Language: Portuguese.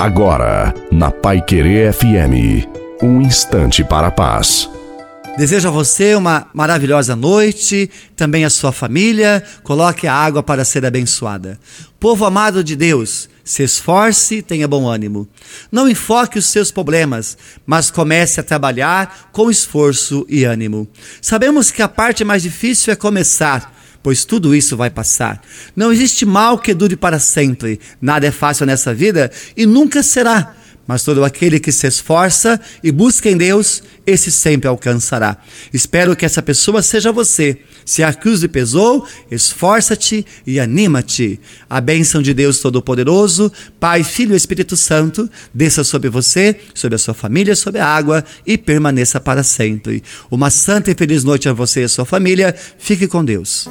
Agora, na Pai Querer FM, um instante para a paz. Desejo a você uma maravilhosa noite, também a sua família. Coloque a água para ser abençoada. Povo amado de Deus, se esforce, tenha bom ânimo. Não enfoque os seus problemas, mas comece a trabalhar com esforço e ânimo. Sabemos que a parte mais difícil é começar pois tudo isso vai passar. Não existe mal que dure para sempre. Nada é fácil nessa vida e nunca será. Mas todo aquele que se esforça e busca em Deus, esse sempre alcançará. Espero que essa pessoa seja você. Se a cruz lhe pesou, esforça-te e anima-te. A bênção de Deus Todo-Poderoso, Pai, Filho e Espírito Santo, desça sobre você, sobre a sua família, sobre a água e permaneça para sempre. Uma santa e feliz noite a você e a sua família. Fique com Deus.